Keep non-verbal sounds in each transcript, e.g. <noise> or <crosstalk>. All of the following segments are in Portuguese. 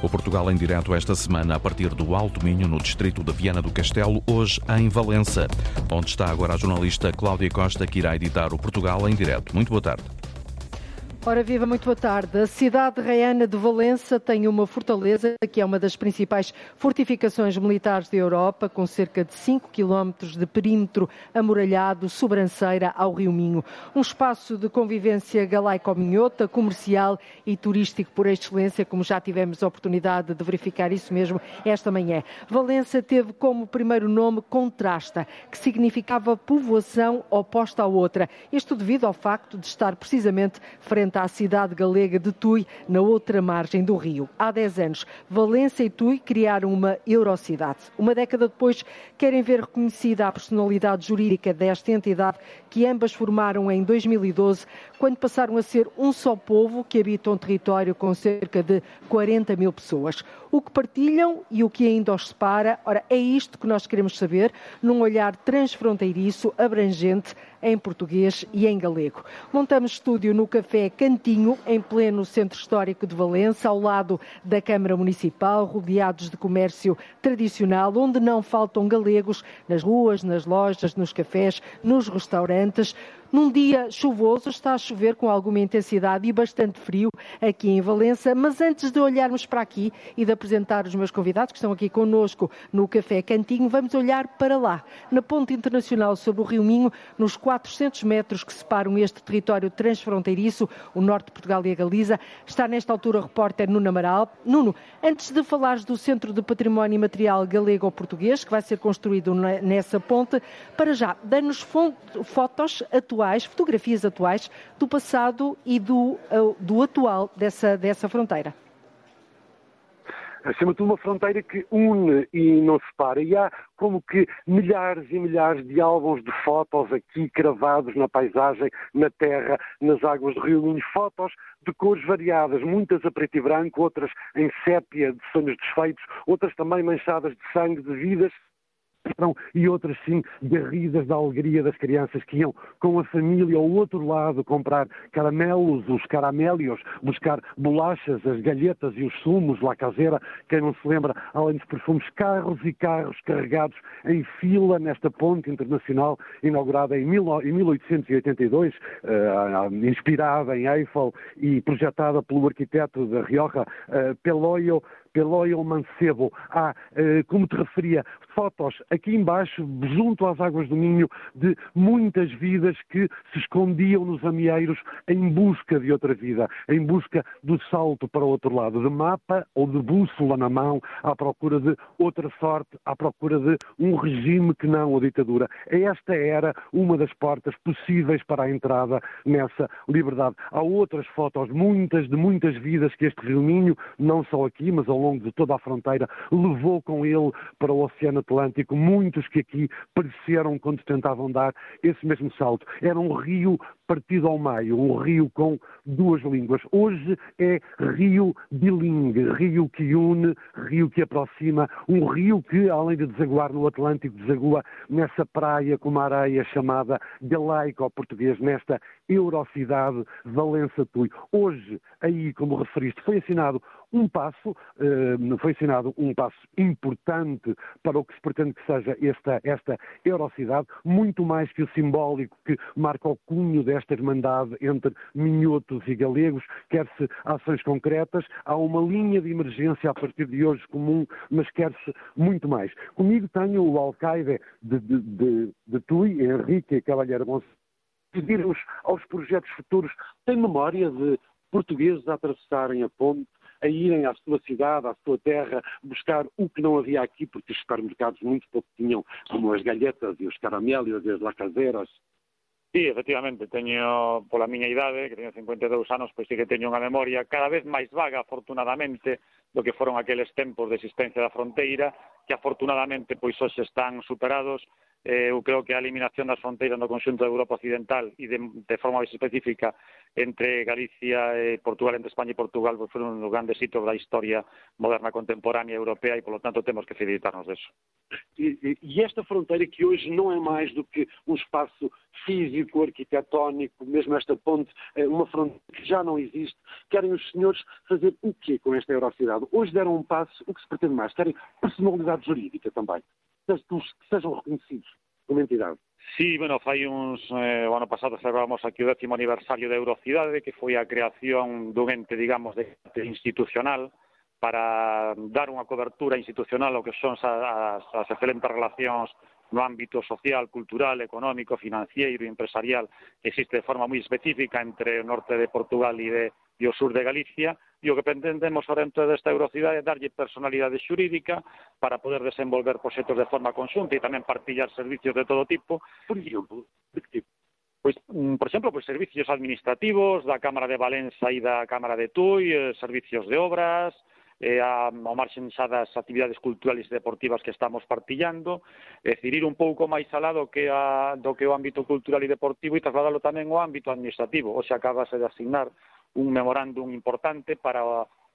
O Portugal em direto esta semana a partir do Alto Minho, no distrito de Viana do Castelo, hoje em Valença, onde está agora a jornalista Cláudia Costa, que irá editar o Portugal em direto. Muito boa tarde. Ora viva, muito boa tarde. A cidade reiana de Valença tem uma fortaleza que é uma das principais fortificações militares da Europa, com cerca de 5 quilómetros de perímetro amoralhado, sobranceira ao Rio Minho. Um espaço de convivência galaico-minhota, comercial e turístico por excelência, como já tivemos a oportunidade de verificar isso mesmo esta manhã. Valença teve como primeiro nome Contrasta, que significava povoação oposta à outra. Isto devido ao facto de estar precisamente frente à cidade galega de Tui, na outra margem do rio. Há 10 anos, Valença e Tui criaram uma Eurocidade. Uma década depois, querem ver reconhecida a personalidade jurídica desta entidade que ambas formaram em 2012, quando passaram a ser um só povo que habita um território com cerca de 40 mil pessoas. O que partilham e o que ainda os separa, ora, é isto que nós queremos saber, num olhar transfronteiriço, abrangente, em português e em galego. Montamos estúdio no Café Cantinho, em pleno centro histórico de Valença, ao lado da Câmara Municipal, rodeados de comércio tradicional, onde não faltam galegos nas ruas, nas lojas, nos cafés, nos restaurantes. Num dia chuvoso, está a chover com alguma intensidade e bastante frio aqui em Valença, mas antes de olharmos para aqui e de apresentar os meus convidados que estão aqui conosco no Café Cantinho, vamos olhar para lá, na ponte internacional sobre o Rio Minho, nos 400 metros que separam este território transfronteiriço, o norte de Portugal e a Galiza. Está nesta altura o repórter Nuno Amaral. Nuno, antes de falares do Centro de Património Imaterial Galego-Português, que vai ser construído nessa ponte, para já, dá-nos fotos atuais atuais, fotografias atuais do passado e do, uh, do atual dessa, dessa fronteira acima de tudo, uma fronteira que une e não separa. E há como que milhares e milhares de álbuns de fotos aqui cravados na paisagem, na terra, nas águas do Rio Minho. Fotos de cores variadas, muitas a preto e branco, outras em sépia de sonhos desfeitos, outras também manchadas de sangue de vidas e outras sim garridas da alegria das crianças que iam com a família ao outro lado comprar caramelos, os caramélios, buscar bolachas, as galhetas e os sumos lá caseira. Quem não se lembra, além dos perfumes, carros e carros carregados em fila nesta ponte internacional inaugurada em 1882, uh, inspirada em Eiffel e projetada pelo arquiteto da Rioja, uh, Peloio Peloio Mancebo. Há, eh, como te referia, fotos aqui embaixo, junto às águas do Minho, de muitas vidas que se escondiam nos amieiros em busca de outra vida, em busca do salto para o outro lado, de mapa ou de bússola na mão, à procura de outra sorte, à procura de um regime que não a ditadura. Esta era uma das portas possíveis para a entrada nessa liberdade. Há outras fotos, muitas de muitas vidas que este Rio Minho, não só aqui, mas ao ao longo de toda a fronteira, levou com ele para o Oceano Atlântico muitos que aqui pereceram quando tentavam dar esse mesmo salto. Era um rio partido ao meio, um rio com duas línguas. Hoje é rio bilingue, rio que une, rio que aproxima, um rio que, além de desaguar no Atlântico, desagua nessa praia com uma areia chamada galaico ao português, nesta eurocidade Valença-Tui. Hoje, aí, como referiste, foi assinado um passo, eh, foi assinado um passo importante para o que se pretende que seja esta, esta eurocidade, muito mais que o simbólico que marca o cunho desta irmandade entre minhotos e galegos, quer-se ações concretas, há uma linha de emergência a partir de hoje comum, mas quer-se muito mais. Comigo tenho o alcaide de, de, de, de Tui, Henrique Cavalheiro Gonçalves, pedir-nos aos projetos futuros. Tem memória de portugueses a atravessarem a ponte, a irem à sua cidade, à sua terra, buscar o que não havia aqui, porque os supermercados muito pouco tinham, como as galhetas e os caramelos e as lacazeras. Sí, efectivamente, teño pola miña idade, que teño 52 anos, pois sí que teño unha memoria cada vez máis vaga, afortunadamente, do que foron aqueles tempos de existencia da fronteira, que afortunadamente pois hoxe están superados eh, eu creo que a eliminación das fronteiras no conxunto da Europa Occidental e de, de forma máis específica entre Galicia e Portugal, entre España e Portugal, pues, foron un grandes hitos da historia moderna contemporánea europea e, polo tanto, temos que felicitarnos deso. E, e esta fronteira que hoje não é mais do que um espaço físico, arquitetónico, mesmo esta ponte, é uma fronteira que já não existe, querem os senhores fazer o quê com esta Eurocidade? Hoje deram um passo, o que se pretende mais? Querem personalidade jurídica também que sejam reconhecidos como entidade. Sí, bueno, fai uns, eh, o ano pasado celebramos aquí o décimo aniversario da Eurocidade, que foi a creación dun ente, digamos, de, de institucional para dar unha cobertura institucional ao que son as, as excelentes relacións no ámbito social, cultural, económico, financiero e empresarial que existe de forma moi específica entre o norte de Portugal e, de, e o sur de Galicia e o que pretendemos ao dentro desta Eurocidade é darlle personalidade xurídica para poder desenvolver proxectos de forma conxunta e tamén partillar servicios de todo tipo. Por exemplo, pois, mm, por exemplo, pois servicios administrativos da Cámara de Valença e da Cámara de Tui, eh, servicios de obras, e a, ao marxen xa das actividades culturais e deportivas que estamos partillando, é dicir, ir un pouco máis alado que a, do que o ámbito cultural e deportivo e trasladalo tamén ao ámbito administrativo, o xa acabase de asignar un memorándum importante para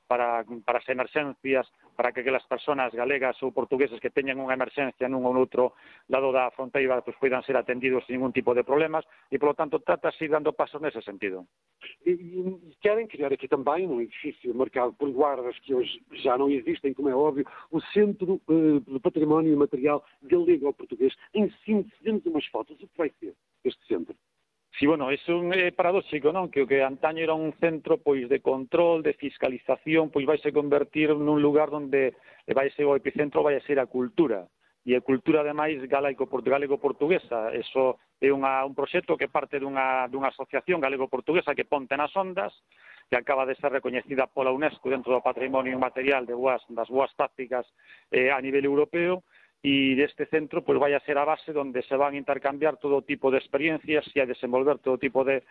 para, para as emerxencias, para que aquelas persoas galegas ou portugueses que teñan unha emerxencia nun ou noutro lado da fronteira pues, poidan ser atendidos sin ningún tipo de problemas e, polo tanto, trata de ir dando pasos nese sentido. E, e querem criar aqui também, num edifício marcado por guardas que hoje já não existem, como é óbvio, o Centro uh, de Património Material Galego-Português. Em síntese, vemos umas fotos. O que vai ser este centro? Si, sí, bueno, é un eh, é paradóxico, non? Que o que antaño era un centro pois de control, de fiscalización, pois vaise convertir nun lugar onde vai ser o epicentro vai ser a cultura. E a cultura, ademais, galaico-portuguesa. Eso é unha, un proxecto que parte dunha, dunha asociación galego-portuguesa que ponte nas ondas, que acaba de ser recoñecida pola UNESCO dentro do patrimonio inmaterial de boas, das boas prácticas eh, a nivel europeo, e deste centro pois vai a ser a base onde se van a intercambiar todo tipo de experiencias e a desenvolver todo tipo de,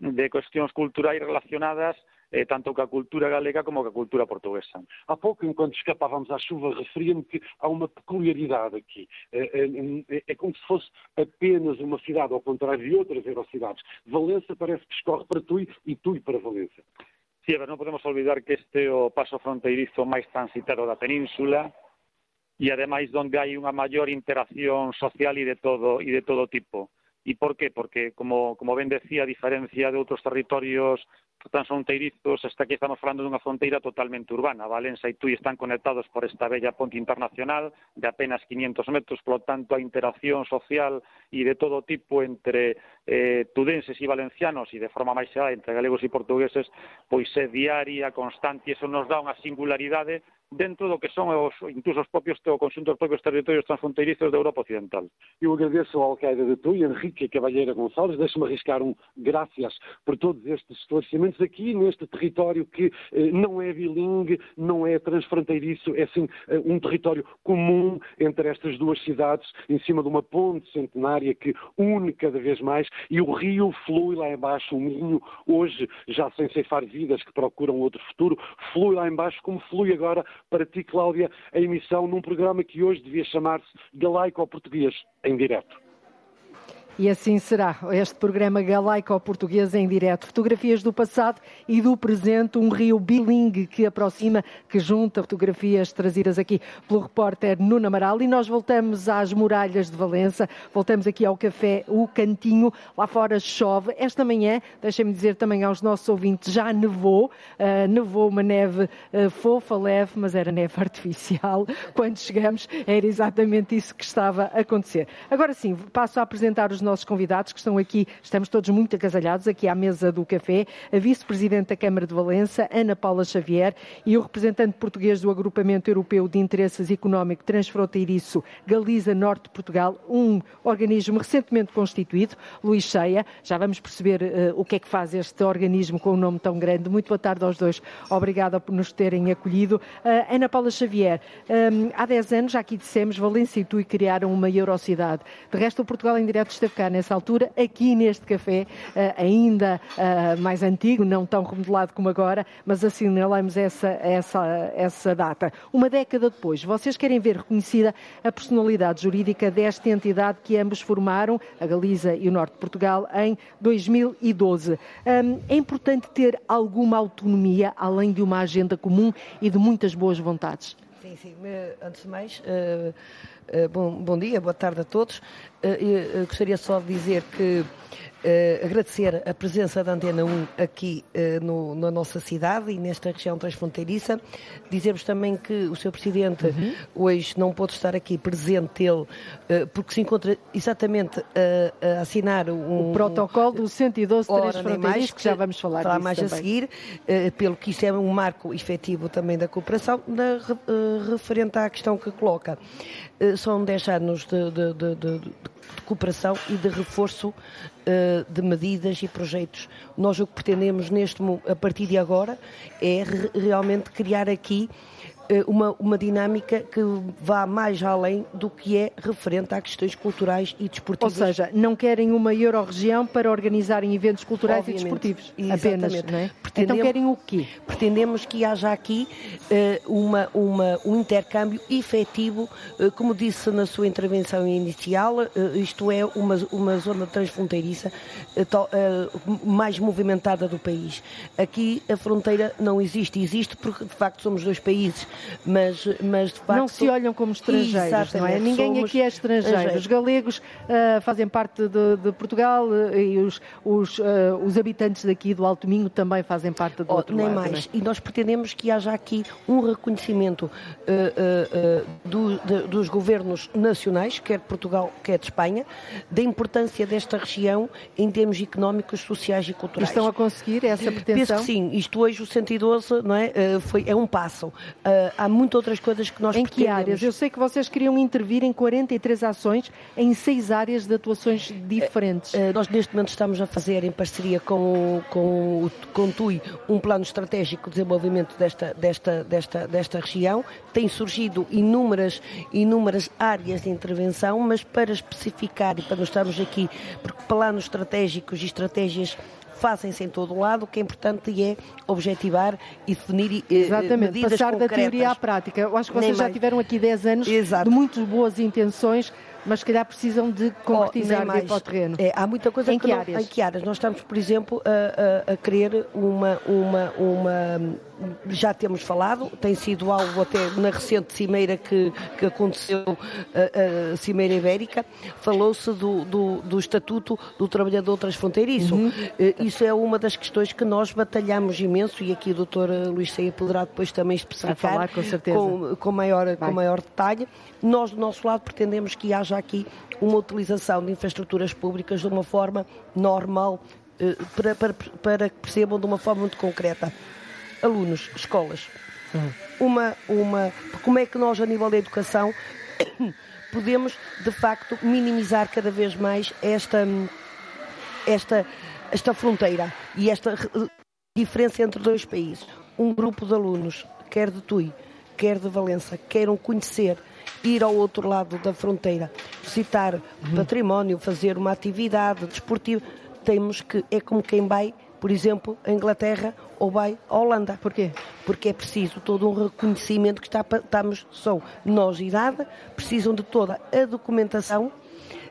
de cuestións culturais relacionadas eh, tanto com a cultura galega como com a cultura portuguesa. Há pouco, enquanto escapávamos à chuva, referia-me que há uma peculiaridade aqui. É, é, é, como se fosse apenas uma cidade, ao contrário de outras eurocidades. Valença parece que escorre para Tui e Tui para Valença. Sí, mas non podemos olvidar que este é o paso fronteirizo máis transitado da península, e ademais onde hai unha maior interacción social e de todo e de todo tipo. E por qué? Porque, como, como ben decía, a diferencia de outros territorios que tan fronteirizos, hasta aquí estamos falando dunha fronteira totalmente urbana. Valença e Tui están conectados por esta bella ponte internacional de apenas 500 metros, polo tanto, a interacción social e de todo tipo entre eh, tudenses e valencianos e de forma máis xa entre galegos e portugueses, pois é diaria, constante, e eso nos dá unha singularidade dentro do que son os, incluso os propios, o conxunto dos propios territorios transfronterizos da Europa Occidental. Eu agradeço ao alcaide de Tui, Henrique Cavalheira Gonçalves, deixe-me arriscar um graças por todos estes esclarecimentos aqui neste território que eh, não é bilingue, não é transfronteiriço, é sim eh, um território comum entre estas duas cidades, em cima de uma ponte centenária que une cada vez mais e o rio flui lá embaixo, o Minho, hoje já sem ceifar vidas que procuram outro futuro, flui lá embaixo como flui agora para ti, Cláudia, a emissão num programa que hoje devia chamar-se Galaico Português, em direto. E assim será este programa galaico-português em direto. Fotografias do passado e do presente, um rio bilingue que aproxima, que junta fotografias trazidas aqui pelo repórter Nuno Amaral. E nós voltamos às muralhas de Valença, voltamos aqui ao café O Cantinho. Lá fora chove. Esta manhã, deixem-me dizer também aos nossos ouvintes, já nevou. Uh, nevou uma neve uh, fofa, leve, mas era neve <laughs> artificial. Quando chegamos, era exatamente isso que estava a acontecer. Agora sim, passo a apresentar os nossos convidados que estão aqui, estamos todos muito agasalhados aqui à mesa do café, a vice-presidente da Câmara de Valença, Ana Paula Xavier, e o representante português do Agrupamento Europeu de Interesses Económico Transfronteiriço Galiza Norte de Portugal, um organismo recentemente constituído, Luís Cheia. Já vamos perceber uh, o que é que faz este organismo com um nome tão grande. Muito boa tarde aos dois. Obrigada por nos terem acolhido. Uh, Ana Paula Xavier, um, há 10 anos, já aqui dissemos, Valência e Tui criaram uma Eurocidade. De resto, o Portugal em Direto esteve nessa altura, aqui neste café, ainda mais antigo, não tão remodelado como agora, mas assinalamos essa, essa, essa data. Uma década depois, vocês querem ver reconhecida a personalidade jurídica desta entidade que ambos formaram, a Galiza e o Norte de Portugal, em 2012. É importante ter alguma autonomia, além de uma agenda comum e de muitas boas vontades. Sim, sim. Antes de mais, bom, bom dia, boa tarde a todos. Uh, gostaria só de dizer que Uh, agradecer a presença da Antena 1 aqui uh, no, na nossa cidade e nesta região transfronteiriça. Dizer-vos também que o Sr. Presidente uhum. hoje não pôde estar aqui presente, ele, uh, porque se encontra exatamente a, a assinar um, o protocolo do 112 transfronteiriço, que já vamos falar, falar mais também. a seguir, pelo que isso é um marco efetivo também da cooperação, na, referente à questão que coloca. são 10 anos de, de, de, de cooperação e de reforço uh, de medidas e projetos. Nós o que pretendemos neste, a partir de agora é re realmente criar aqui uma, uma dinâmica que vá mais além do que é referente a questões culturais e desportivas. Ou seja, não querem uma Euro-região para organizarem eventos culturais Obviamente, e desportivos apenas, não é? Então querem o quê? Pretendemos que haja aqui uh, uma, uma, um intercâmbio efetivo, uh, como disse na sua intervenção inicial, uh, isto é uma, uma zona transfronteiriça mais movimentada do país. Aqui a fronteira não existe, existe porque de facto somos dois países mas, mas de facto... Não se olham como estrangeiros, não é? Ninguém aqui é estrangeiro. Os galegos uh, fazem parte de, de Portugal uh, e os, os, uh, os habitantes daqui do Alto Minho também fazem parte do oh, outro nem lado. Nem mais. E nós pretendemos que haja aqui um reconhecimento do, de, dos governos nacionais, quer de Portugal, quer de Espanha, da importância desta região em termos económicos, sociais e culturais. Estão a conseguir essa pretensão? Penso que sim. Isto hoje, o 112, não é, foi, é um passo há muitas outras coisas que nós Em que áreas? Eu sei que vocês queriam intervir em 43 ações em seis áreas de atuações diferentes. Uh, nós neste momento estamos a fazer em parceria com, com, com o TUI um plano estratégico de desenvolvimento desta, desta, desta, desta região. Tem surgido inúmeras, inúmeras áreas de intervenção, mas para especificar e para nós estarmos aqui, porque planos estratégicos e estratégias fazem-se em todo o lado, o que é importante é objetivar e definir eh, Exatamente, medidas passar concretas. da teoria à prática. Eu acho que vocês já tiveram aqui 10 anos Exato. de muito boas intenções, mas se calhar precisam de concretizar oh, para o terreno. É, há muita coisa em que, que não, áreas? Em que áreas? Nós estamos, por exemplo, a, a, a querer uma, uma, uma já temos falado, tem sido algo até na recente cimeira que, que aconteceu, a, a Cimeira Ibérica, falou-se do, do, do, Estatuto do Trabalhador Transfronteiriço. Uhum. Eh, isso é uma das questões que nós batalhamos imenso e aqui o doutor Luís Ceia poderá depois também especificar falar, com, com, com, maior, com maior detalhe. Nós, do nosso lado, pretendemos que haja aqui uma utilização de infraestruturas públicas de uma forma normal, para, para, para que percebam de uma forma muito concreta alunos, escolas. Uma, uma, como é que nós, a nível da educação, <coughs> podemos, de facto, minimizar cada vez mais esta, esta, esta fronteira e esta diferença entre dois países. Um grupo de alunos, quer de Tui, quer de Valença, queiram conhecer, ir ao outro lado da fronteira, visitar uhum. património, fazer uma atividade desportiva, temos que, é como quem vai por exemplo, a Inglaterra ou vai à Holanda. Porquê? Porque é preciso todo um reconhecimento que está, estamos, são nós idade, precisam de toda a documentação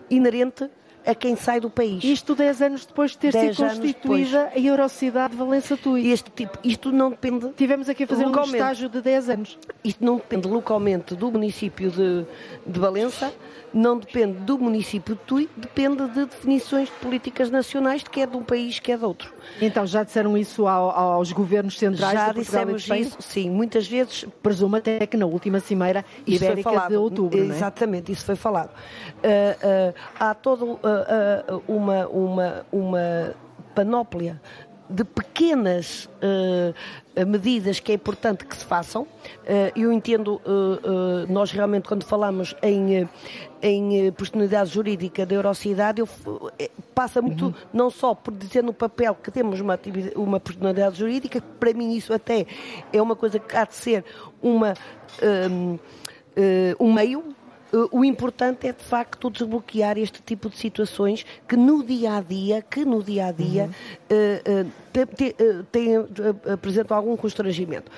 inerente a quem sai do país. Isto 10 anos depois de ter sido constituída a Eurocidade de Valença Tui. Este tipo, isto não depende. Tivemos aqui a fazer um estágio de 10 anos. Isto não depende localmente do município de, de Valença, não depende do município de Tui, depende de definições de políticas nacionais, de que é de um país, que é de outro. Então já disseram isso ao, aos governos centrais Já de dissemos isso, sim, muitas vezes. Presumo até que na última cimeira ibérica de outubro. É? Exatamente, é? isso foi falado. Uh, uh, há toda uh, uma, uma, uma panóplia de pequenas uh, medidas que é importante que se façam. Uh, eu entendo, uh, nós realmente quando falamos em, em personalidade jurídica da Eurocidade, eu, passa muito uhum. não só por dizer no papel que temos uma, uma personalidade jurídica, para mim isso até é uma coisa que há de ser uma, um, um meio o importante é de facto desbloquear este tipo de situações que no dia a dia, que no dia a dia uhum. uh, uh, tem, apresentam algum constrangimento.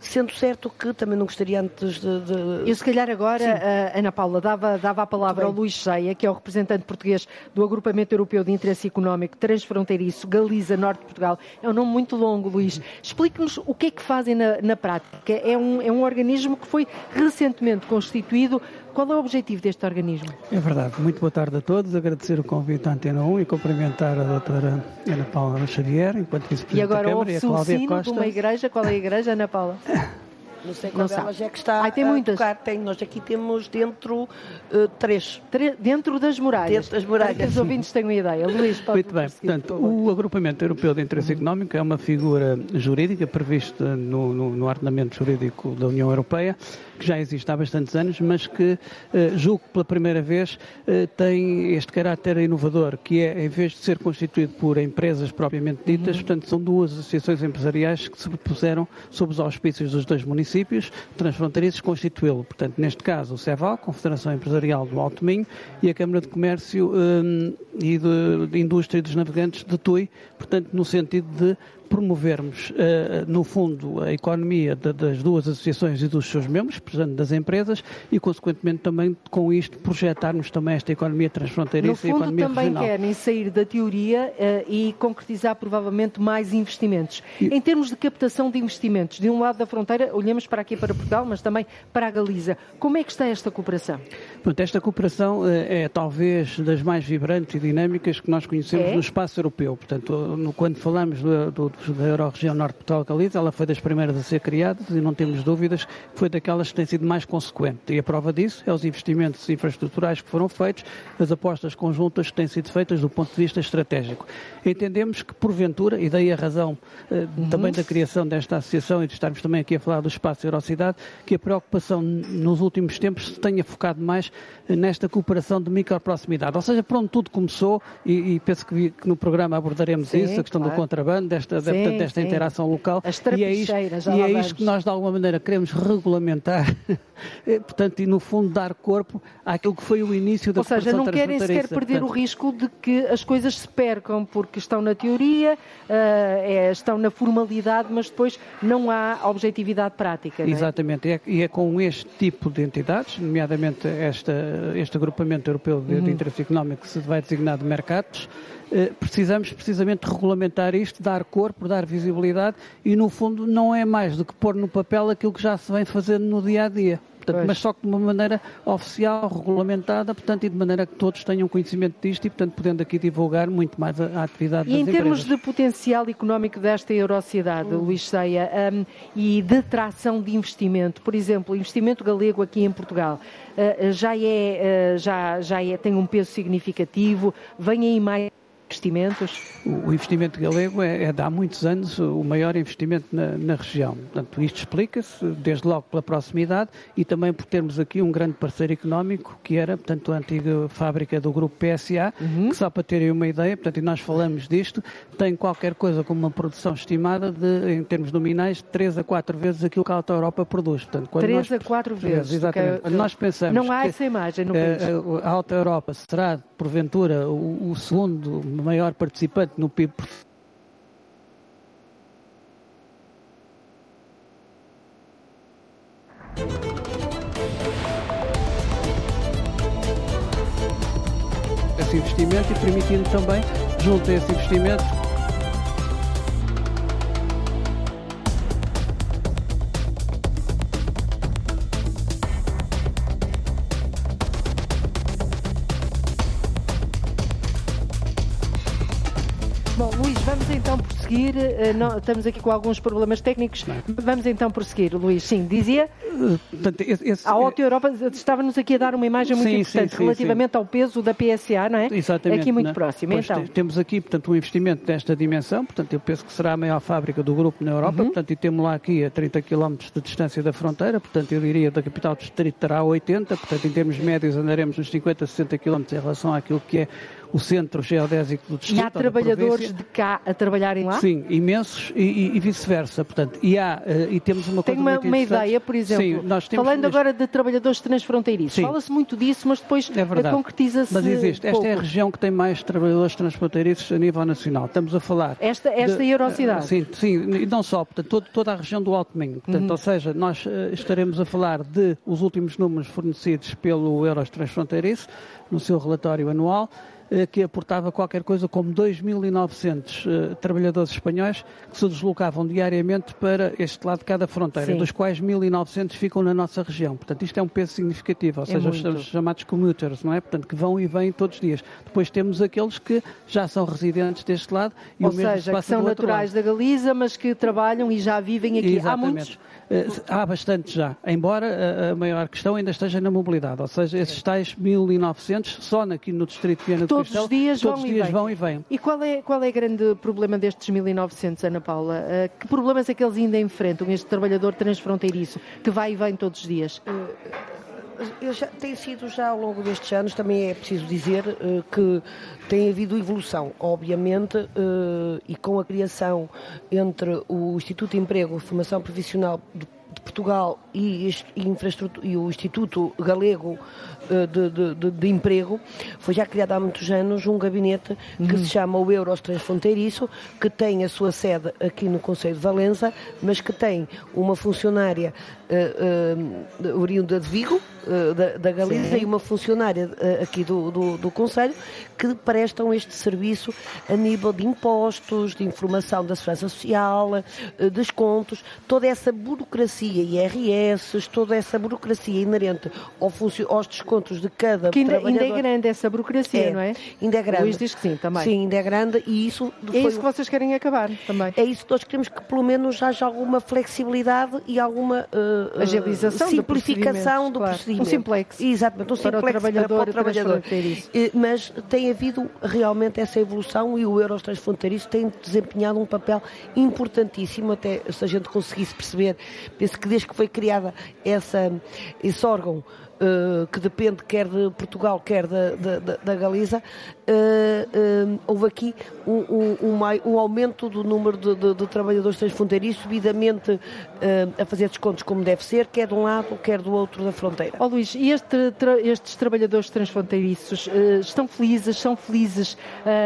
Sendo certo que também não gostaria antes de. de... Eu, se calhar, agora, Ana Paula, dava, dava a palavra ao Luís Cheia, que é o representante português do Agrupamento Europeu de Interesse Económico Transfronteiriço Galiza Norte de Portugal. É um nome muito longo, Luís. Explique-nos o que é que fazem na, na prática. É um, é um organismo que foi recentemente constituído qual é o objetivo deste organismo? É verdade. Muito boa tarde a todos. Agradecer o convite à Antena 1 e cumprimentar a doutora Ana Paula Xavier, enquanto vice-presidente da Câmara, e a Cláudia Costa. de uma igreja. Qual é a igreja, Ana Paula? <laughs> Não sei qual delas é que está Ai, tem muitas. Tocar. Tem, nós aqui temos dentro uh, três. Tre dentro das muralhas. Dentro das muralhas. Para que os ouvintes tenham uma ideia. Luís, pode Muito bem. Portanto, o Agrupamento Europeu de Interesse Económico é uma figura jurídica prevista no, no, no ordenamento jurídico da União Europeia que já existe há bastantes anos, mas que eh, julgo que pela primeira vez eh, tem este caráter inovador, que é, em vez de ser constituído por empresas propriamente ditas, uhum. portanto, são duas associações empresariais que se propuseram, sob os auspícios dos dois municípios transfronteiriços, constituí-lo. Portanto, neste caso, o CEVAL, Confederação Empresarial do Alto Minho, e a Câmara de Comércio um, e de, de Indústria dos Navegantes de Tui, portanto, no sentido de promovermos, eh, no fundo, a economia das duas associações e dos seus membros, portanto, das empresas, e, consequentemente, também com isto projetarmos também esta economia transfronteiriça e economia também regional. querem sair da teoria uh, e concretizar, provavelmente, mais investimentos. E... Em termos de captação de investimentos, de um lado da fronteira, olhamos para aqui para Portugal, mas também para a Galiza. Como é que está esta cooperação? Pronto, esta cooperação uh, é talvez das mais vibrantes e dinâmicas que nós conhecemos é? no espaço europeu. Portanto, no, quando falamos do, do da Euro-Região Norte Portugal ela foi das primeiras a ser criada e não temos dúvidas que foi daquelas que tem sido mais consequente. E a prova disso é os investimentos infraestruturais que foram feitos, as apostas conjuntas que têm sido feitas do ponto de vista estratégico. Entendemos que, porventura, e daí a razão eh, uhum. também da criação desta associação e de estarmos também aqui a falar do espaço Eurocidade, que a preocupação nos últimos tempos se tenha focado mais nesta cooperação de microproximidade. Ou seja, para onde tudo começou, e, e penso que, que, no programa abordaremos Sim, isso, a questão claro. do contrabando, desta, Sim, desta sim. interação local. As e é isto, e é isto que nós, de alguma maneira, queremos regulamentar, <laughs> eh, portanto, e no fundo dar corpo àquilo que foi o início da Ou seja, não querem sequer perder portanto... o risco de que as coisas se percam, porque estão na teoria, uh, é, estão na formalidade, mas depois não há objetividade prática. É? Exatamente, é? e é com este tipo de entidades, nomeadamente esta, este agrupamento europeu de, uhum. de interesse económico que se vai designar de mercados, eh, precisamos precisamente regulamentar isto, dar corpo, dar visibilidade e, no fundo, não é mais do que pôr no papel aquilo que já se vem fazendo no dia a dia. Portanto, mas só que de uma maneira oficial, regulamentada, portanto, e de maneira que todos tenham conhecimento disto e, portanto, podendo aqui divulgar muito mais a, a atividade e das empresas. E em termos de potencial económico desta Eurocidade, hum. Luís Ceia, um, e de atração de investimento, por exemplo, o investimento galego aqui em Portugal, uh, já, é, uh, já, já é, tem um peso significativo, vem aí mais investimentos? O investimento galego é, é de há muitos anos o maior investimento na, na região. Portanto, isto explica-se desde logo pela proximidade e também por termos aqui um grande parceiro económico que era, portanto, a antiga fábrica do grupo PSA, uhum. que só para terem uma ideia, portanto, e nós falamos disto, tem qualquer coisa como uma produção estimada de, em termos nominais, 3 a 4 vezes aquilo que a Alta Europa produz. Portanto, 3 nós, a 4 vezes. Exatamente. Quando nós pensamos não há essa imagem no país. A, a Alta Europa será, porventura, o, o segundo maior participante no PIB esse investimento e permitindo também, junto a esse investimento, prosseguir. Uh, não, estamos aqui com alguns problemas técnicos. Não. Vamos então prosseguir, Luís. Sim, dizia. Portanto, esse, a Auto Europa estava-nos aqui a dar uma imagem muito sim, importante sim, sim, relativamente ao peso da PSA, não é? Exatamente. Aqui muito. É? próximo. Pois então. Temos aqui, portanto, um investimento desta dimensão. Portanto, eu penso que será a maior fábrica do grupo na Europa. Uhum. Portanto, e temos lá aqui a 30 km de distância da fronteira. Portanto, eu diria da capital do distrito terá 80. Portanto, em termos médios andaremos nos 50, 60 km em relação àquilo que é o centro geodésico do distrito. E há trabalhadores de cá a trabalharem lá? Sim, imensos e, e vice-versa. Portanto, e, há, uh, e temos uma Tem coisa uma, uma ideia, por exemplo, Sim, nós temos falando agora de trabalhadores transfronteiriços, fala-se muito disso, mas depois é concretiza-se. Mas existe, esta é a região que tem mais trabalhadores transfronteiriços a nível nacional. Estamos a falar. Esta, esta de, Eurocidade? Sim, sim, e não só, portanto, todo, toda a região do Alto Minho. Portanto, uhum. ou seja, nós uh, estaremos a falar de os últimos números fornecidos pelo Euros Transfronteiriço no seu relatório anual eh, que aportava qualquer coisa como 2.900 uh, trabalhadores espanhóis que se deslocavam diariamente para este lado de cada fronteira, Sim. dos quais 1.900 ficam na nossa região. Portanto, isto é um peso significativo, ou é seja, muito. os chamados commuters, não é? Portanto, que vão e vêm todos os dias. Depois temos aqueles que já são residentes deste lado e ou o mesmo seja, que são naturais da Galiza, mas que trabalham e já vivem aqui. Exatamente. Há muitos? Eh, há bastante já, embora a maior questão ainda esteja na mobilidade, ou seja, esses tais 1.900 só aqui no distrito de Viana do todos os dias, todos vão, os dias e vão e vêm. E qual é, qual é o grande problema destes 1.900, Ana Paula? Uh, que problemas é que eles ainda enfrentam, este trabalhador transfronteiriço, que vai e vem todos os dias? Eu já, tem sido já ao longo destes anos, também é preciso dizer uh, que tem havido evolução, obviamente, uh, e com a criação entre o Instituto de Emprego e Formação Profissional de Portugal e, e, o Instituto Galego eh, de, de, de, Emprego, foi já criado há muitos anos um gabinete que uhum. se chama o Euros Transfronteiriço, que tem a sua sede aqui no Conselho de Valença, mas que tem uma funcionária uh, uh, oriunda de Vigo, uh, da, da Galiza, Sim. e uma funcionária aqui do, do, do Conselho, que prestam este serviço a nível de impostos, de informação da segurança social, descontos, toda essa burocracia, IRS, toda essa burocracia inerente ao aos descontos de cada que ainda, trabalhador. ainda é grande essa burocracia, é, não é? Ainda é grande. Luís diz que sim, também. Sim, ainda é grande e isso... É isso que vocês querem acabar também. É isso que nós queremos que pelo menos haja alguma flexibilidade e alguma uh, agilização simplificação do claro. procedimento. Um simplex. Exatamente, um para simplex o trabalhador, para o trabalhador. Mas tem havido realmente essa evolução e o Euros Transfronteiriço tem desempenhado um papel importantíssimo, até se a gente conseguisse perceber, penso que desde que foi criada essa, esse órgão uh, que depende quer de Portugal, quer da, da, da Galiza, uh, uh, houve aqui um, um, um, aumento do número de, de, de trabalhadores transfronteiriços, subidamente a fazer descontos como deve ser, quer de um lado, quer do outro da fronteira. Ó oh, Luís, e este, tra estes trabalhadores transfronteiriços estão felizes, são felizes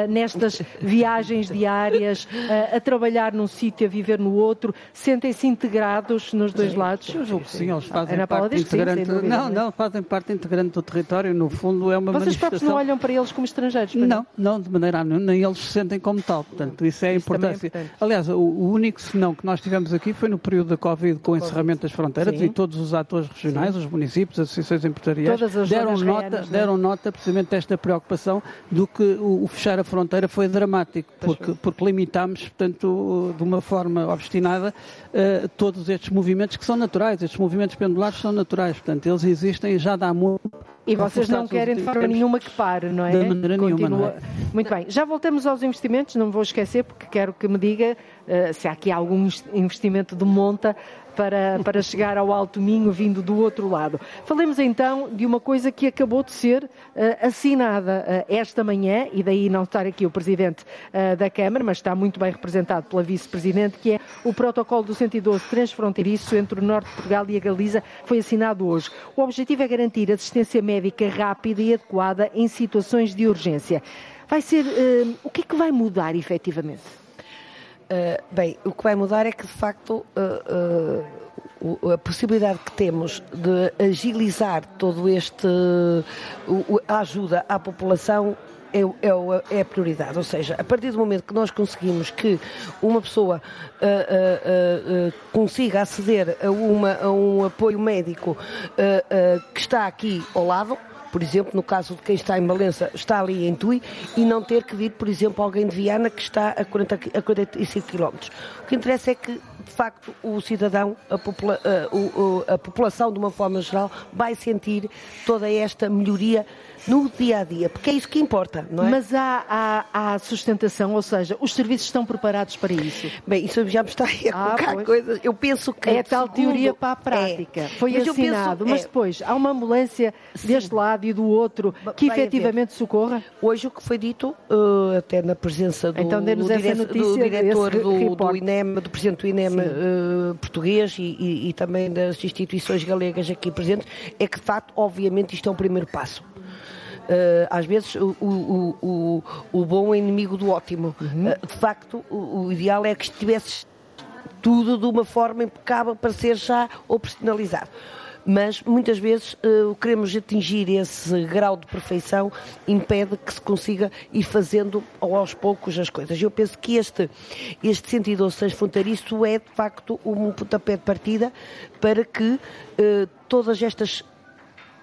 nestas <laughs> viagens diárias, a trabalhar num sítio, a viver no outro, sentem-se integrados nos dois sim, lados? Eu julgo que sim, eles fazem Ana parte integrante. Sim, não, não, fazem parte integrante do território, no fundo é uma Vocês manifestação... próprios não olham para eles como estrangeiros? Não, não, de maneira nenhuma, nem eles se sentem como tal, portanto isso é a importância. É Aliás, o, único senão que nós tivemos aqui foi no período da Covid com o encerramento das fronteiras Sim. e todos os atores regionais, Sim. os municípios, as associações empresariais deram nota, reanas, é? deram nota precisamente desta preocupação do que o, o fechar a fronteira foi dramático, porque, porque limitámos, portanto, de uma forma obstinada, uh, todos estes movimentos que são naturais, estes movimentos pendulares são naturais, portanto, eles existem já dá muito e vocês não querem de forma nenhuma que pare, não é? De maneira Continua... nenhuma, não é? Muito bem. Já voltamos aos investimentos, não me vou esquecer, porque quero que me diga uh, se há aqui algum investimento de monta para, para chegar ao Alto Minho vindo do outro lado. Falemos então de uma coisa que acabou de ser uh, assinada uh, esta manhã, e daí não estar aqui o Presidente uh, da Câmara, mas está muito bem representado pela Vice-Presidente, que é o protocolo do 112 transfronteiriço entre o Norte de Portugal e a Galiza, foi assinado hoje. O objetivo é garantir assistência médica rápida e adequada em situações de urgência. Vai ser. o que é que vai mudar efetivamente? Uh, bem, o que vai mudar é que, de facto, uh, uh, a possibilidade que temos de agilizar todo este. a ajuda à população é, é, é, a prioridade. Ou seja, a partir do momento que nós conseguimos que uma pessoa uh, uh, uh, consiga aceder a, uma, a um apoio médico que está aqui ao lado, por exemplo, no caso de quem está em Valença, está ali em Tui, e não ter que vir, por exemplo, alguém de Viana que está a, 40, a 45 km. O que interessa é que de facto, o cidadão, a, popula a, a, a população, de uma forma geral, vai sentir toda esta melhoria no dia a dia, porque é isso que importa, não é? Mas há, há, há sustentação, ou seja, os serviços estão preparados para isso? Bem, isso já me está a ah, colocar coisas. Eu penso que. É tal segundo, teoria para a prática. É, Foi mas assinado, penso, mas é, depois há uma ambulância sim. deste lado e do outro que efetivamente haver. socorra? Hoje o que foi dito, uh, até na presença do, então, do, dire do diretor do, do, INEM, do presidente do INEM uh, português e, e, e também das instituições galegas aqui presentes, é que de facto, obviamente, isto é um primeiro passo. Uh, às vezes o, o, o, o, bom é inimigo do ótimo. Uhum. Uh, de facto, o, o, ideal é que estivesse tudo de uma forma impecável para ser já operacionalizado. Mas muitas vezes uh, queremos atingir esse grau de perfeição impede que se consiga ir fazendo aos poucos as coisas. Eu penso que este, este 112 sem fronteiriço é de facto um pontapé de partida para que todas estas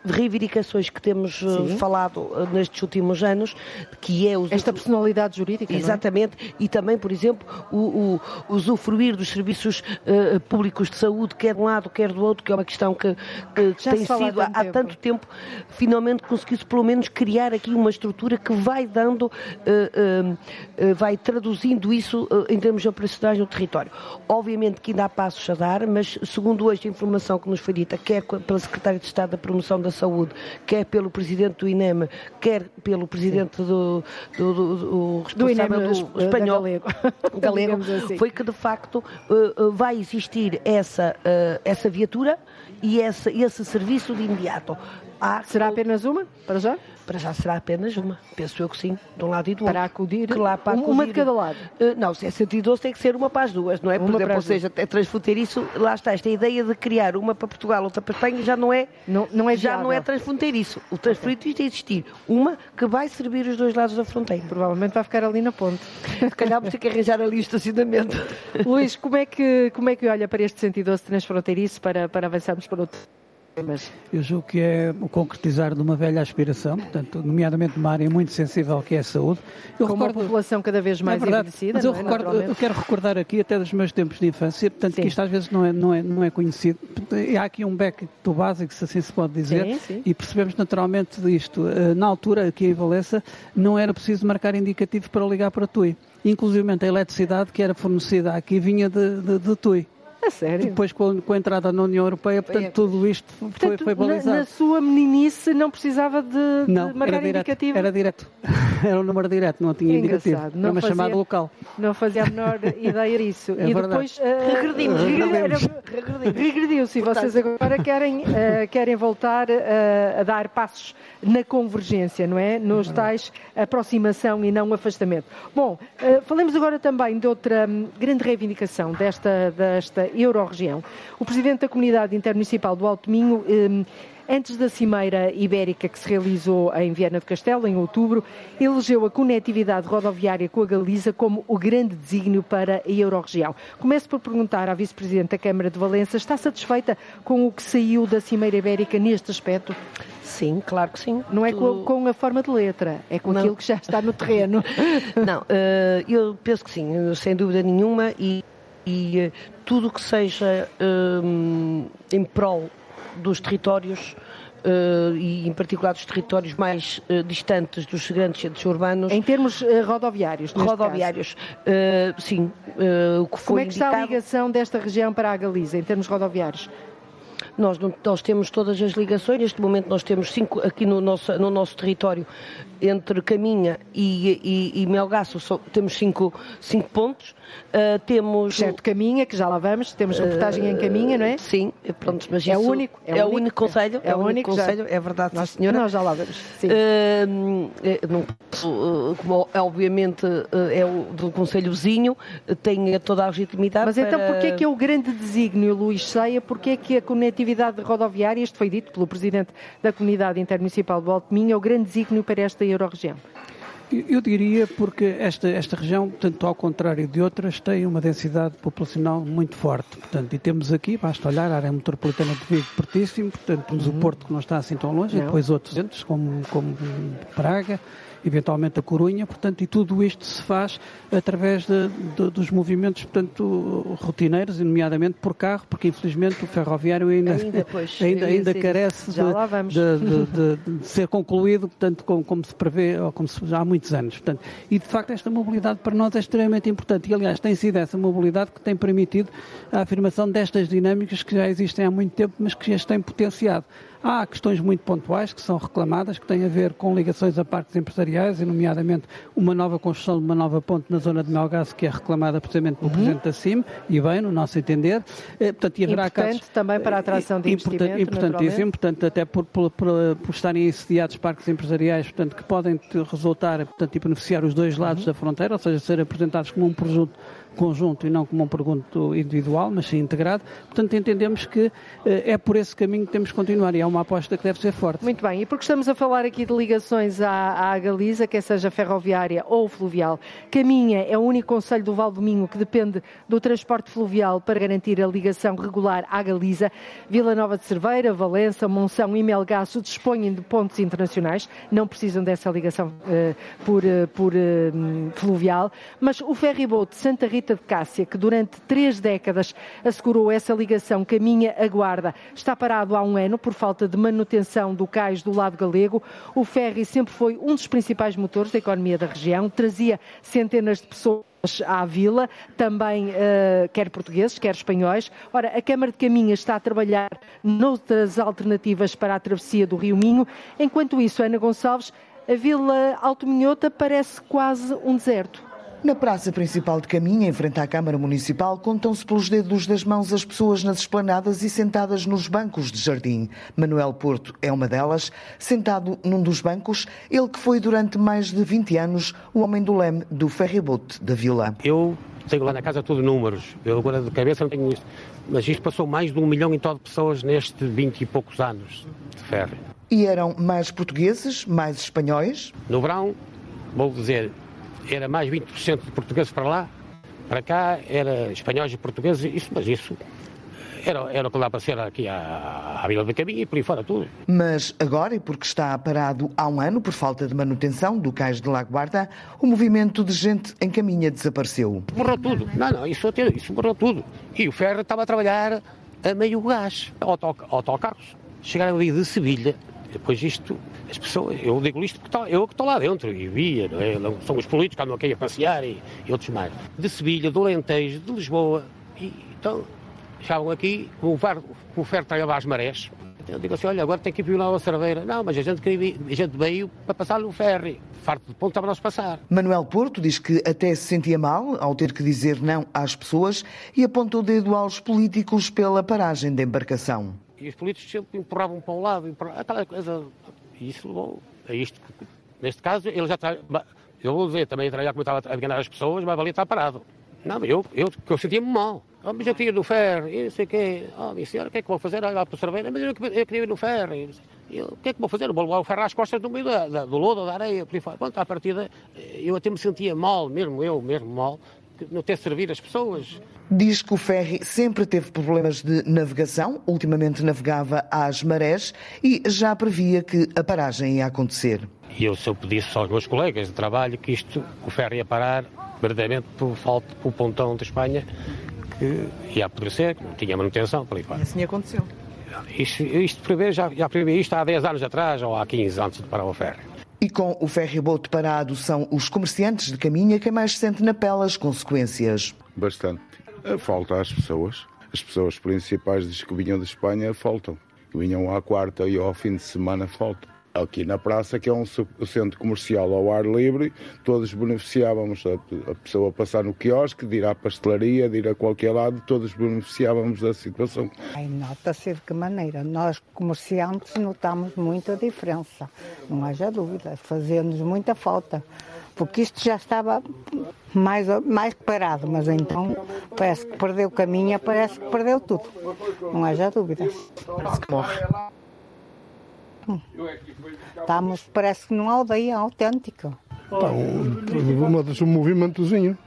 reivindicações que temos uh, Sim. falado uh, nestes últimos anos, que é esta personalidade jurídica, é? exatamente, é? e também, por exemplo, o, o usufruir dos serviços uh, públicos de saúde, quer de um lado, quer do outro, que é uma questão que, que tem sido há, há tanto, tanto tempo, finalmente conseguiu-se pelo menos criar aqui uma estrutura que vai dando, uh, uh, vai traduzindo isso em termos operacionais no território. Obviamente que ainda há passos a dar, mas segundo hoje a informação que nos foi dita, quer pela Secretária de Estado da Promoção da da Saúde, quer pelo presidente do INEM, quer pelo presidente do, do, do, do responsável do, espanhol, galego, <laughs> <laughs> galego assim. foi que de facto uh, vai existir essa, uh, essa viatura e essa, esse serviço de imediato. Há Será apenas uma, para já? Para já será apenas uma, penso eu que sim, de um lado e do para outro. Acudir, para acudir. Uma de cada lado? Uh, não, se é 112 tem que ser uma para as duas, não é? Por uma exemplo, ou seja, é transfronteiriço, lá está, esta ideia de criar uma para Portugal, outra para Espanha, já não é, não, não é já não é transfronteiriço. O transfronteiriço okay. de existir uma que vai servir os dois lados da fronteira. Provavelmente vai ficar ali na ponte. <laughs> Se calhar vamos ter que arranjar ali o estacionamento. Luís, como é que, como é que olha para este 112 transfronteiriço para, para avançarmos para outro? Mas eu julgo que é o concretizar de uma velha aspiração, portanto, nomeadamente numa área muito sensível que é a saúde. Eu Com recordo, uma população cada vez mais é verdade, envelhecida, mas eu, é? recordo, eu quero recordar aqui até dos meus tempos de infância, portanto, sim. que isto às vezes não é, não é, não é conhecido. Há aqui um back do básico, se assim se pode dizer, sim, sim. e percebemos naturalmente disto. Eh, na altura, aqui em Valença, não era preciso marcar indicativo para ligar para Tui. Inclusive a eletricidade que era fornecida aqui vinha de, de, de Tui. A sério? Depois, com, com a entrada na União Europeia, portanto, é. tudo isto portanto, foi, foi balizado. Na, na, sua meninice não precisava de, não, de marcar era direto, indicativo? Era direto. <laughs> Era um número direto, não tinha indicativo. Não era uma fazia, chamada local. Não fazia a menor <laughs> ideia disso. É e verdade. depois uh, regredimos. Regrediu-se. E vocês agora querem, uh, querem voltar uh, a dar passos na convergência, não é? Nos tais aproximação e não afastamento. Bom, falemos agora também de outra um, grande reivindicação desta, desta Euro-região. O presidente da Comunidade Intermunicipal do Alto Minho, eh, antes da Cimeira Ibérica que se realizou em Viana do Castelo, em outubro, elegeu a conectividade rodoviária com a Galiza como o grande desígnio para a Euro-região. Começo por perguntar à Vice-Presidente da Câmara de Valença, está satisfeita com o que saiu da Cimeira Ibérica neste aspecto? Sim, claro que sim. Não é com, com, a forma de letra, é com Não. aquilo que já está no terreno. <laughs> Não, uh, eu penso que sim, sem dúvida nenhuma, e e uh, tudo que seja uh, em prol dos territórios uh, e em particular dos territórios mais distantes dos grandes centros urbanos. Em termos rodoviários, Rodoviários, sim. o que foi Como é que indicado... está a ligação desta região para a Galiza, em termos rodoviários? Nós, nós, temos todas as ligações, neste momento nós temos cinco aqui no nosso, no nosso território, entre Caminha e, e, e Melgaço, só, temos cinco, cinco pontos. Uh, temos certo Caminha, que já lá vamos, temos reportagem uh, em Caminha, não é? Sim, pronto, mas é o único, é, é o único conselho, é, é, o único conselho, é verdade, nós, senhora. Nós já lá vamos. Sim. Uh, não, como obviamente é o do conselho vizinho, tem toda a legitimidade. Mas então, para... então, porquê é que é o grande desígnio, Luís Ceia? Porquê é que a conectividade rodoviária, isto foi dito pelo presidente da comunidade intermunicipal do Alto Minho, é o grande desígnio para esta Euro-região? Eu diria porque esta, esta região, tanto ao contrário de outras, tem uma densidade populacional muito forte. Portanto, e temos aqui, basta olhar, a área metropolitana de Vigo, pertíssimo, portanto, temos uhum. o Porto que não está assim tão longe, não. e depois outros centros, como, como Praga, eventualmente a Corunha, portanto, e tudo isto se faz através de, de, dos movimentos, portanto, rotineiros, nomeadamente por carro, porque infelizmente o ferroviário ainda, ainda, pois, <laughs> ainda, ainda carece <laughs> de, de, ser concluído, portanto, como, como, se prevê, ou como se, há muitos anos. Portanto, e de facto esta mobilidade para nós é extremamente importante e, aliás, tem sido essa mobilidade que tem permitido a afirmação destas dinâmicas que já existem há muito tempo, mas que as têm potenciado. Há questões muito pontuais que são reclamadas, que têm a ver com ligações a parques empresariais, e nomeadamente uma nova construção de uma nova ponte na zona de Melgaço, que é reclamada precisamente pelo uhum. Presidente da CIM, e bem, no nosso entender. Eh, portanto, e haverá importante casos, também para a atração de investimento, Importantíssimo, portanto, até por, por, por, por estarem assediados parques empresariais, portanto, que podem resultar portanto, e beneficiar os dois lados uhum. da fronteira, ou seja, ser apresentados como um produto conjunto e não como um produto individual, mas sim integrado. Portanto, entendemos que eh, é por esse caminho que temos que continuar e é uma aposta que deve ser forte. Muito bem, e porque estamos a falar aqui de ligações à, à Galiza, quer seja ferroviária ou fluvial, Caminha é o único conselho do Val do Minho que depende do transporte fluvial para garantir a ligação regular à Galiza. Vila Nova de Cerveira, Valença, Monção e Melgaço dispõem de pontos internacionais, não precisam dessa ligação uh, por, uh, por uh, fluvial, mas o ferryboat Santa Rita Rita de Cássia, que durante três décadas assegurou essa ligação caminha-aguarda, está parado há um ano por falta de manutenção do cais do lado galego. O ferry sempre foi um dos principais motores da economia da região, trazia centenas de pessoas à vila, também uh, quer portugueses, quer espanhóis. Ora, a Câmara de Caminhas está a trabalhar noutras alternativas para a travessia do Rio Minho. Enquanto isso, Ana Gonçalves, a Vila Alto Minhota parece quase um deserto. Na praça principal de Caminha, em frente à Câmara Municipal, contam-se pelos dedos das mãos as pessoas nas esplanadas e sentadas nos bancos de jardim. Manuel Porto é uma delas, sentado num dos bancos, ele que foi durante mais de 20 anos o homem do leme do ferryboat da Vila. Eu tenho lá na casa tudo números, eu agora de cabeça não tenho isto, mas isto passou mais de um milhão e tal de pessoas neste 20 e poucos anos de ferry. E eram mais portugueses, mais espanhóis? No verão, vou dizer, era mais 20% de portugueses para lá, para cá era espanhóis e portugueses, isso, mas isso era, era o que dá para ser aqui à, à Vila da Caminha e por aí fora tudo. Mas agora, e porque está parado há um ano por falta de manutenção do cais de Lago Guarda, o movimento de gente em Caminha desapareceu. Morreu tudo. Não, não, isso, isso morreu tudo. E o ferro estava a trabalhar a meio gás, autocarros. Chegaram ali de Sevilha, depois isto, as pessoas, eu digo isto porque eu que estou lá dentro e via, não é? são os políticos que andam aqui a passear e, e outros mais. De Sevilha, do Alentejo, de Lisboa, e então chegavam aqui, o ferro, o ferro traiava às marés. Então, eu digo assim, olha, agora tem que ir violar a cerveira. Não, mas a gente, queria, a gente veio para passar no ferry. Farto de ponto estava a passar. Manuel Porto diz que até se sentia mal ao ter que dizer não às pessoas e apontou o dedo aos políticos pela paragem da embarcação. E os políticos sempre empurravam para um lado, aquela coisa. E isso levou a isto. Neste caso, ele já está. Eu vou dizer, também trabalhar como estava a enganar as pessoas, mas ali está parado. Não, eu, eu, eu sentia-me mal. Oh, mas eu queria ir no ferro, e não sei o quê. Oh, minha senhora, o que é que vou fazer? Olha para o mas eu, eu, queria ir no ferro. E, eu, o que é que vou fazer? Vou levar o ferro às costas do meio da, do lodo, da areia, por aí fora. Pronto, à partida, eu até me sentia mal, mesmo eu, mesmo mal, não ter servido as pessoas. Diz que o ferry sempre teve problemas de navegação, ultimamente navegava às marés e já previa que a paragem ia acontecer. E eu, se eu pedisse aos meus colegas de trabalho que isto, o ferry ia parar, verdadeiramente por falta do pontão de Espanha, que ia apodrecer, que não tinha manutenção, por aí fora. E assim aconteceu. Isto, isto prever, já, já previ isto há 10 anos atrás ou há 15 antes de parar o ferry. E com o ferryboat parado, são os comerciantes de caminha quem mais sente na pele as consequências. Bastante. Falta às pessoas. As pessoas principais que vinham de Espanha faltam. Vinham à quarta e ao fim de semana faltam aqui na praça, que é um centro comercial ao ar livre, todos beneficiávamos, a, pessoa passar no quiosque, de ir à pastelaria, de ir a qualquer lado, todos beneficiávamos da situação. Nota-se de que maneira. Nós, comerciantes, notamos muita diferença, não haja dúvida, fazia-nos muita falta. Porque isto já estava mais, mais parado, mas então parece que perdeu o caminho, parece que perdeu tudo. Não haja dúvidas. Parece que morre. Estamos, parece que numa aldeia autêntica. Tá, um, um movimentozinho.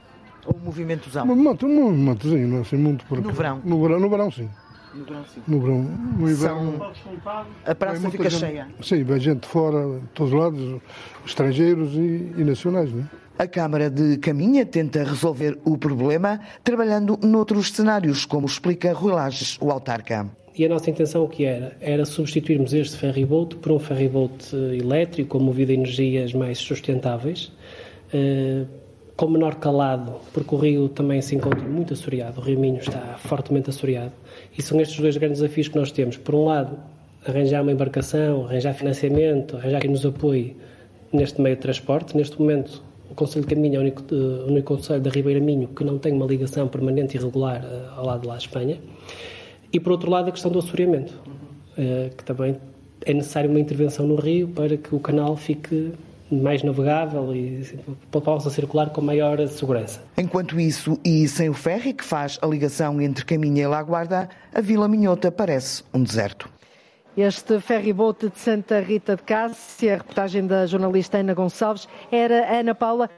Um movimentozão? Um movimento, um movimentozinho, não é assim muito por No verão? No verão, no verão sim. No verão, sim. No verão. No inverno, São... A praça fica gente, cheia. Sim, vem gente de fora, de todos os lados, estrangeiros e, e nacionais, não é? A Câmara de Caminha tenta resolver o problema trabalhando noutros cenários, como explica Rui Lages, o autarca. E a nossa intenção o que era? Era substituirmos este ferryboat por um ferryboat elétrico, movido a energias mais sustentáveis, eh, com menor calado, porque o rio também se encontra muito assoreado, o rio Minho está fortemente assoreado, e são estes dois grandes desafios que nós temos. Por um lado, arranjar uma embarcação, arranjar financiamento, arranjar quem nos apoie neste meio de transporte. Neste momento, o Conselho de Caminho é o único, o único Conselho da Ribeira Minho que não tem uma ligação permanente e regular uh, ao lado de lá Espanha. E, por outro lado, a questão do assoreamento, uh, que também é necessária uma intervenção no rio para que o canal fique mais navegável e possa circular com maior segurança. Enquanto isso, e sem o ferry que faz a ligação entre Caminha e Laguarda, a Vila Minhota parece um deserto. Este ferryboat de Santa Rita de Cássia, a reportagem da jornalista Ana Gonçalves, era Ana Paula.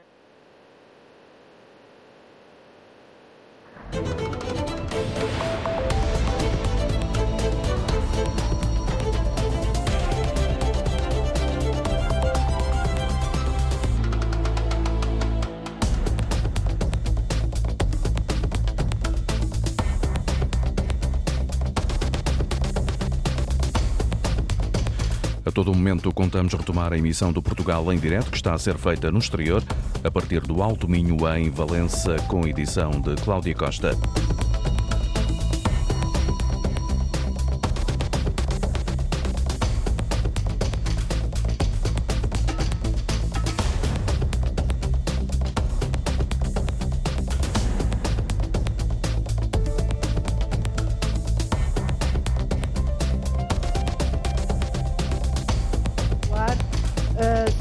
Todo momento contamos retomar a emissão do Portugal em direto, que está a ser feita no exterior, a partir do Alto Minho, em Valença, com edição de Cláudia Costa.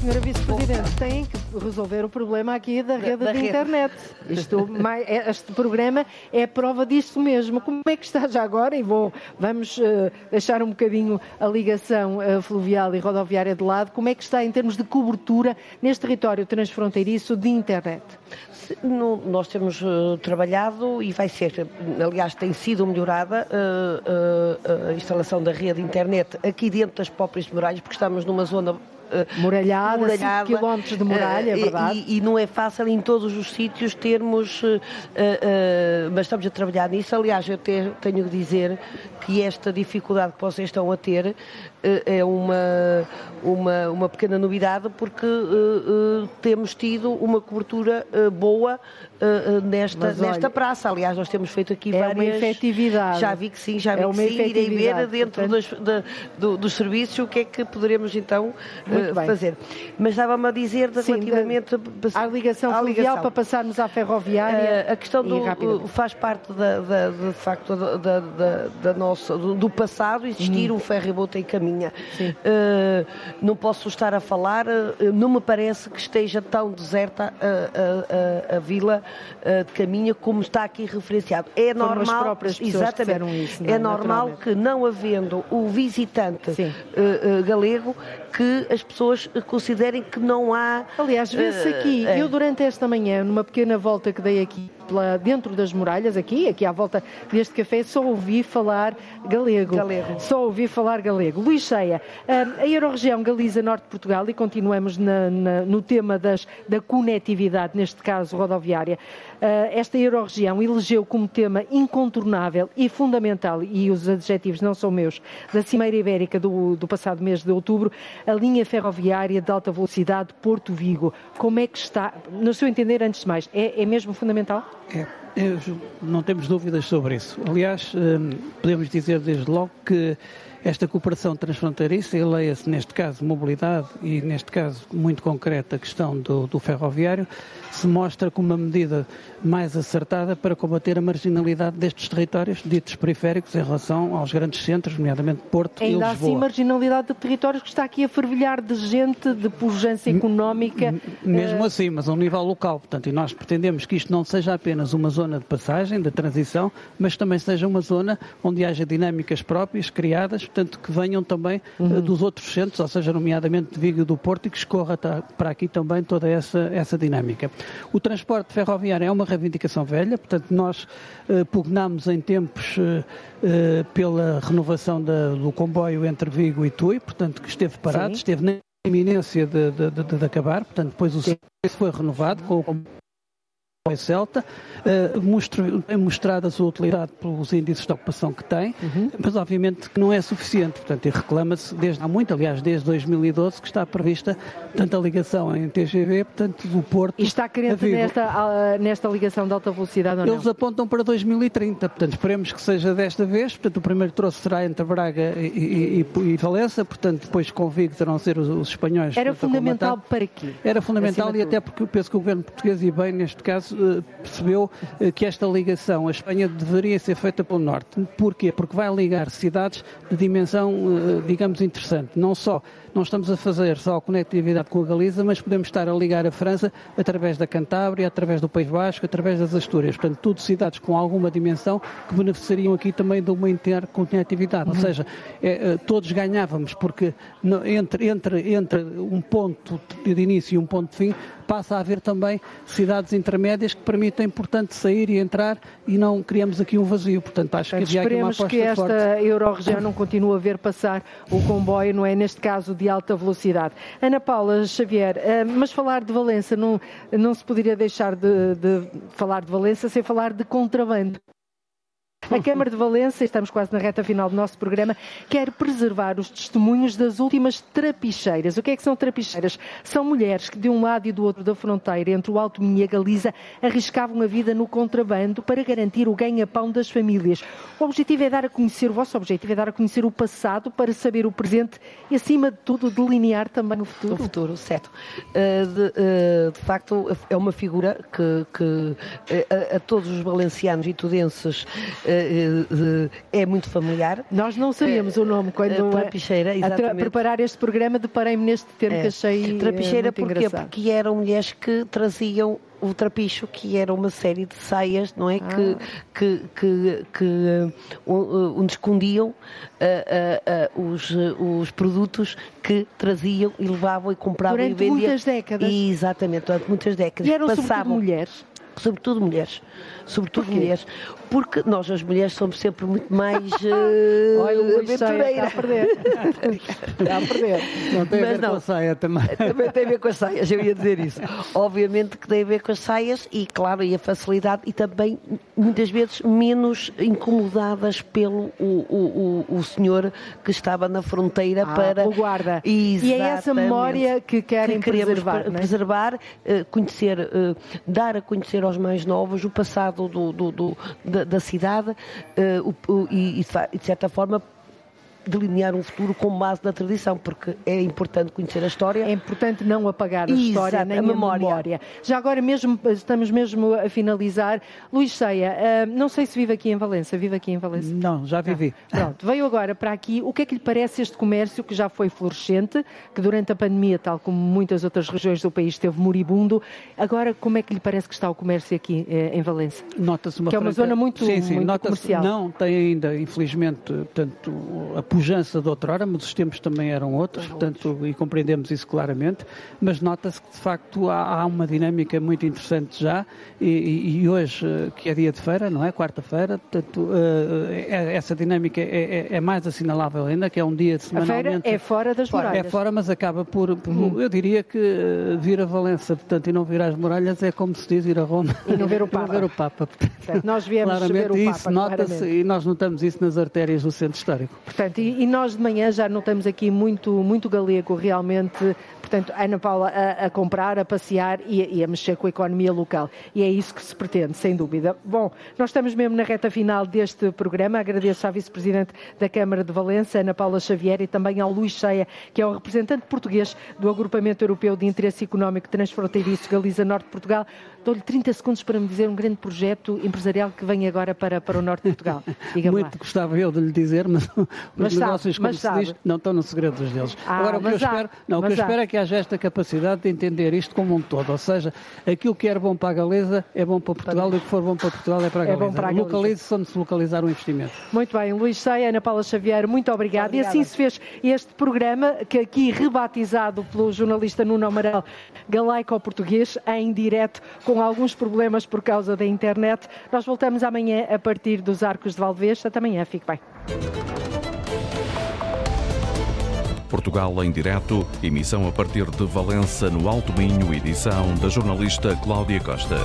Senhora Vice-Presidente, tem que resolver o problema aqui da rede da, da de rede. internet. Isto, é, este programa é prova disso mesmo. Como é que está já agora? E vou, vamos uh, deixar um bocadinho a ligação uh, fluvial e rodoviária de lado. Como é que está em termos de cobertura neste território transfronteiriço de internet? No, nós temos uh, trabalhado e vai ser, aliás, tem sido melhorada a instalação da rede de internet aqui dentro das próprias muralhas, porque estamos numa zona muralhada, muralhada 5 km de muralha, é verdade. E, e, não é fácil em todos os sítios termos, uh, uh, mas estamos a trabalhar nisso. Aliás, eu te, tenho que dizer que esta dificuldade que vocês estão a ter é uma, uma, uma pequena novidade, porque temos tido uma cobertura boa nesta, mas, olha, nesta praça. Aliás, nós temos feito aqui é várias... uma efetividade. Já vi que sim, já vi é que sim. Irei ver dentro portanto... dos, de, do, dos serviços o que é que poderemos então fazer. Mas estava-me a dizer Sim, relativamente de, à ligação à fluvial para passarmos à ferroviária. Uh, a questão do faz parte da, da, de facto da, da, da nossa, do, do, passado existir hum. um ferryboat em caminha. Uh, não posso estar a falar, uh, não me parece que esteja tão deserta a, a, a, a vila de caminha como está aqui referenciado. É Foram normal, exatamente, isso, é, é normal que não havendo o visitante galego que as pessoas considerem que não há. Aliás, vê-se aqui, uh, eu durante esta manhã, numa pequena volta que dei aqui pela, dentro das muralhas, aqui, aqui à volta deste café, só ouvi falar galego. galego. Só ouvi falar galego. Luís Cheia, a Euroregião Galiza Norte de Portugal, e continuamos na, na, no tema das, da conectividade, neste caso rodoviária, esta Euroregião elegeu como tema incontornável e fundamental, e os adjetivos não são meus, da Cimeira Ibérica do, do passado mês de outubro, a linha ferroviária de alta velocidade Porto Vigo. Como é que está, no seu entender, antes de mais, é, é mesmo fundamental? É, não temos dúvidas sobre isso. Aliás, hum, podemos dizer desde logo que esta cooperação transfronteiriça, e leia-se neste caso mobilidade e neste caso muito concreto a questão do, do ferroviário, se mostra como uma medida mais acertada para combater a marginalidade destes territórios ditos periféricos em relação aos grandes centros, nomeadamente Porto Ainda e Lisboa. Ainda assim marginalidade de territórios que está aqui a fervilhar de gente, de pujança económica. Mesmo uh... assim, mas a um nível local. Portanto, e nós pretendemos que isto não seja apenas uma zona de passagem, de transição, mas também seja uma zona onde haja dinâmicas próprias criadas portanto, que venham também uhum. dos outros centros, ou seja, nomeadamente de Vigo e do Porto, e que escorra para aqui também toda essa, essa dinâmica. O transporte ferroviário é uma reivindicação velha, portanto, nós uh, pugnamos em tempos uh, uh, pela renovação da, do comboio entre Vigo e Tui, portanto, que esteve parado, Sim. esteve na iminência de, de, de, de, acabar, portanto, depois o serviço foi renovado com o comboio Celta, uh, tem mostrado a sua utilidade pelos índices de ocupação que tem, uhum. mas obviamente que não é suficiente, portanto, e reclama-se desde há muito, aliás, desde 2012, que está prevista tanta ligação em TGV, portanto, do Porto. E está crente nesta, nesta ligação de alta velocidade ou não? Eles apontam para 2030, portanto, esperemos que seja desta vez, portanto, o primeiro troço será entre Braga e, e, e Valença, portanto, depois convigo terão ser os, os espanhóis. Era fundamental para quê? Era fundamental e até porque eu penso que o governo português, e bem neste caso, percebeu eh, que esta ligação à Espanha deveria ser feita pelo norte. Porquê? Porque vai ligar cidades de dimensão, eh, digamos, interessante. Não só não estamos a fazer só a conectividade com a Galiza, mas podemos estar a ligar a França através da Cantábria, através do País Basco, através das Astúrias. Portanto, tudo cidades com alguma dimensão que beneficiariam aqui também de uma interconectividade. Uhum. Ou seja, é, todos ganhávamos, porque entre, entre, entre um ponto de início e um ponto de fim passa a haver também cidades intermédias que permitem, portanto, sair e entrar e não criamos aqui um vazio. Portanto, acho que havia aqui uma aposta que esta forte. Euroregião não continue a ver passar o comboio, não é? Neste caso, de alta velocidade. Ana Paula Xavier, eh, mas falar de Valença não, não se poderia deixar de, de falar de Valença sem falar de contrabando. A Câmara de Valença, estamos quase na reta final do nosso programa, quer preservar os testemunhos das últimas trapicheiras. O que é que são trapicheiras? São mulheres que de um lado e do outro da fronteira, entre o Alto Minho e a Galiza, arriscavam a vida no contrabando para garantir o ganha-pão das famílias. O objetivo é dar a conhecer, o vosso objetivo é dar a conhecer o passado para saber o presente e, acima de tudo, delinear também o futuro. O futuro, certo. Uh, de, uh, de, facto, é uma figura que, que uh, a, a, todos os valencianos e tudenses é muito familiar. Nós não sabíamos o nome quando Trapicheira, exatamente. a preparar este programa deparei-me neste termo é. que achei Trapicheira muito porquê? Engraçado. Porque eram mulheres que traziam o trapicho, que era uma série de saias, não é? Ah. Que, que, que, que uh, onde escondiam uh, uh, os, os produtos que traziam e levavam e compravam durante e vendiam. muitas décadas. Exatamente, durante muitas décadas. E eram Passavam, mulheres? Sobretudo mulheres. Sobretudo mulheres porque nós, as mulheres, somos sempre muito mais uh, <laughs> Olha, aventureiras. Está a perder. está a perder. Não tem Mas a ver não, com a saia também. <laughs> Também tem a ver com as saias, eu ia dizer isso. Obviamente que tem a ver com as saias e, claro, e a facilidade e também, muitas vezes, menos incomodadas pelo o, o, o, o senhor que estava na fronteira ah, para... o guarda. Exatamente. E é essa memória que querem que preservar, é? preservar, uh, conhecer, uh, dar a conhecer aos mais novos o passado do, do, do da, da, cidade uh, o, e, e, de certa forma, delinear um futuro com base na tradição, porque é importante conhecer a história. É importante não apagar a Exato, história nem a memória. a memória. Já agora mesmo, estamos mesmo a finalizar. Luís Ceia, uh, não sei se vive aqui em Valença. Vive aqui em Valença? Não, já vivi. Ah, pronto, veio agora para aqui. O que é que lhe parece este comércio que já foi florescente, que durante a pandemia, tal como muitas outras regiões do país, esteve moribundo. Agora, como é que lhe parece que está o comércio aqui eh, em Valença? Nota-se uma Que franca... é uma zona muito, sim, sim, muito comercial. Não, tem ainda, infelizmente, portanto, a pujança de outrora, mas os tempos também eram outros, portanto, e compreendemos isso claramente, mas nota-se que de facto há, há, uma dinâmica muito interessante já, e, e, hoje, eh, que é dia de feira, não é? Quarta-feira, portanto, uh, essa dinâmica é, é, é, mais assinalável ainda, que é um dia de semanalmente... A feira é fora das muralhas. É fora, mas acaba por, por uhum. eu diria que vir a Valença, portanto, e não vir às muralhas é como se diz ir a Roma. E não ver o <laughs> Papa. ver o Papa. Portanto, nós viemos claramente, ver o Papa, isso nota-se, e nós notamos isso nas artérias do centro histórico. Portanto, e, e nós de manhã já notamos aqui muito, muito galego, realmente, portanto, Ana Paula a, a comprar, a passear e, e, a mexer com a economia local. E é isso que se pretende, sem dúvida. Bom, nós estamos mesmo na reta final deste programa. Agradeço à Vice-Presidente da Câmara de Valença, Ana Paula Xavier, e também ao Luís Cheia, que é o representante português do Agrupamento Europeu de Interesse Económico Transfronteiriço Galiza Norte de Portugal. Dou-lhe 30 segundos para me dizer um grande projeto empresarial que vem agora para, para o Norte de Portugal. <laughs> Muito lá. gostava eu de lhe dizer, mas, <laughs> mas os negócios, como se sabe. diz, não estão no segredo dos deles. Ah, Agora, o que eu espero, não, o que eu espero é que haja esta capacidade de entender isto como um todo, ou seja, aquilo que é bom para a Galeza é bom para Portugal e o que for bom para Portugal é para a Galeza. É bom para a Galeza. Localize-se onde se localizar o investimento. Muito bem, Luís Ceia, Ana Paula Xavier, muito obrigada. E assim se fez este programa, que aqui rebatizado pelo jornalista Nuno Amaral, galaico-português, em direto, com alguns problemas por causa da internet. Nós voltamos amanhã a partir dos Arcos de Valdevez. Até amanhã, fique bem. Portugal em direto, emissão a partir de Valença, no Alto Minho, edição da jornalista Cláudia Costa.